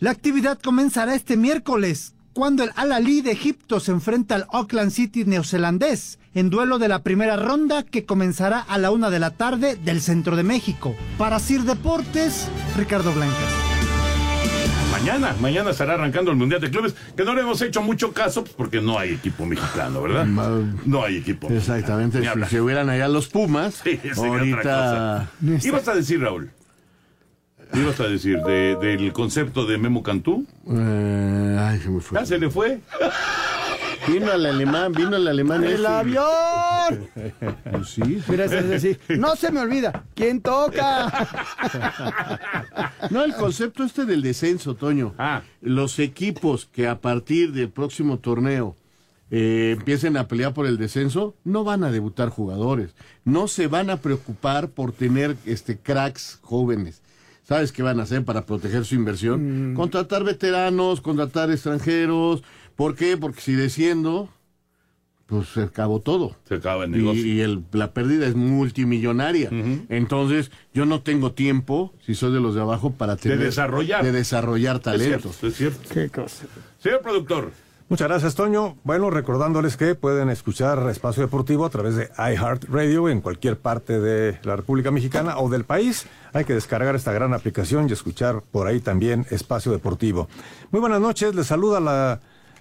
La actividad comenzará este miércoles cuando el Al-Ali de Egipto se enfrenta al Auckland City neozelandés en duelo de la primera ronda que comenzará a la una de la tarde del centro de México. Para Sir Deportes, Ricardo Blancas mañana. Mañana estará arrancando el Mundial de Clubes, que no le hemos hecho mucho caso pues, porque no hay equipo mexicano, ¿verdad? No hay equipo. Exactamente. Si se hubieran allá los Pumas, ahorita. ¿Ibas a decir, Raúl? ¿Ibas a decir del concepto de Memo Cantú? Eh, ay, se me fue. ¿Ya se le fue? Vino al alemán, vino al alemán. ¡El avión! Pues sí. Mira, no se me olvida, ¿quién toca? no, el concepto este del descenso, Toño. Ah. Los equipos que a partir del próximo torneo eh, empiecen a pelear por el descenso, no van a debutar jugadores. No se van a preocupar por tener este cracks jóvenes. ¿Sabes qué van a hacer para proteger su inversión? Mm. Contratar veteranos, contratar extranjeros, ¿Por qué? Porque si desciendo, pues se acabó todo. Se acaba el negocio. Y, la pérdida es multimillonaria. Entonces, yo no tengo tiempo, si soy de los de abajo, para tener... De desarrollar. De desarrollar talentos. Es cierto, Qué cosa. Señor productor. Muchas gracias, Toño. Bueno, recordándoles que pueden escuchar Espacio Deportivo a través de iHeartRadio en cualquier parte de la República Mexicana o del país. Hay que descargar esta gran aplicación y escuchar por ahí también Espacio Deportivo. Muy buenas noches, les saluda la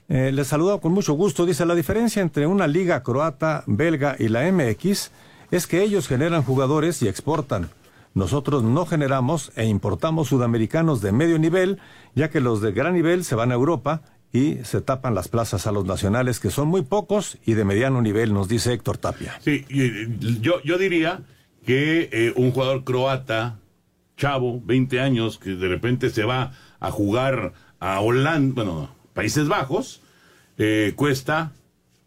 Eh, les saludo con mucho gusto. Dice, la diferencia entre una liga croata, belga y la MX es que ellos generan jugadores y exportan. Nosotros no generamos e importamos sudamericanos de medio nivel, ya que los de gran nivel se van a Europa y se tapan las plazas a los nacionales, que son muy pocos y de mediano nivel, nos dice Héctor Tapia. Sí, y, yo, yo diría que eh, un jugador croata, chavo, 20 años, que de repente se va a jugar a Holanda, bueno, Países Bajos, eh, cuesta,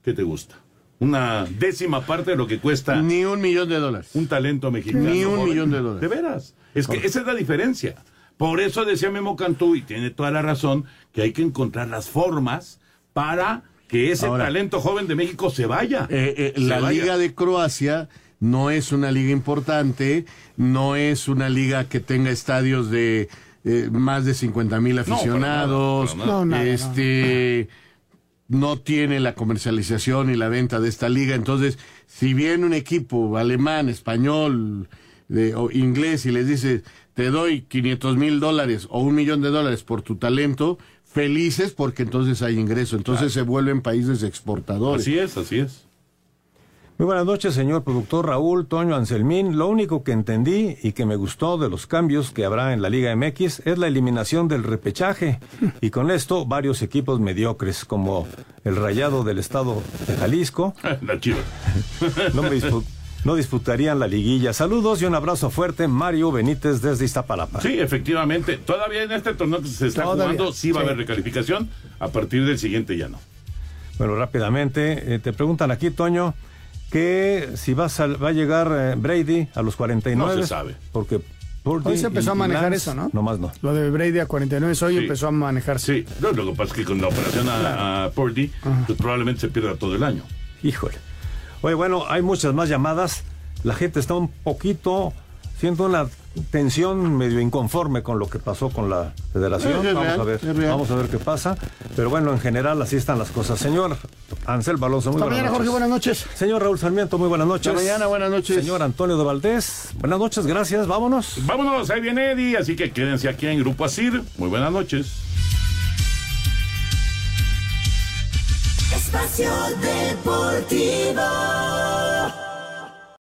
¿qué te gusta? Una décima parte de lo que cuesta. Ni un millón de dólares. Un talento mexicano. Ni un millón de dólares. De veras. Es que esa es la diferencia. Por eso decía Memo Cantú, y tiene toda la razón, que hay que encontrar las formas para que ese talento joven de México se vaya. Eh, eh, la Liga de Croacia no es una liga importante, no es una liga que tenga estadios de eh, más de 50 mil aficionados, este no tiene la comercialización y la venta de esta liga, entonces si viene un equipo alemán, español o inglés y les dice te doy 500 mil dólares o un millón de dólares por tu talento, felices porque entonces hay ingreso, entonces se vuelven países exportadores. Así es, así es. Muy buenas noches, señor productor Raúl Toño Anselmín. Lo único que entendí y que me gustó de los cambios que habrá en la Liga MX es la eliminación del repechaje. Y con esto, varios equipos mediocres, como el Rayado del Estado de Jalisco. La chiva. no, no disputarían la liguilla. Saludos y un abrazo fuerte, Mario Benítez desde Iztapalapa. Sí, efectivamente. Todavía en este torneo que se está jugando sí va a haber recalificación. A partir del siguiente ya no. Bueno, rápidamente, eh, te preguntan aquí, Toño que si va a, va a llegar eh, Brady a los 49. No se sabe. Porque hoy se empezó a manejar eso, ¿no? No más no. Lo de Brady a 49 hoy empezó a manejarse. Sí, lo que pasa es que con la operación a, Purdy, pues probablemente se pierda todo el año. Híjole. Oye, bueno, hay muchas más llamadas. La gente está un poquito, siento una tensión medio inconforme con lo que pasó con la federación. vamos a ver, vamos a ver qué pasa. Pero bueno, en general así están las cosas. Señor Ansel Balonso, muy buenas mañana, noches. Jorge, buenas noches. Señor Raúl Sarmiento, muy buenas noches. mañana, buenas noches. Señor Antonio de Valdés, buenas noches, gracias, vámonos. Vámonos, ahí viene Eddie, así que quédense aquí en Grupo Asir. Muy buenas noches. Espacio Deportivo.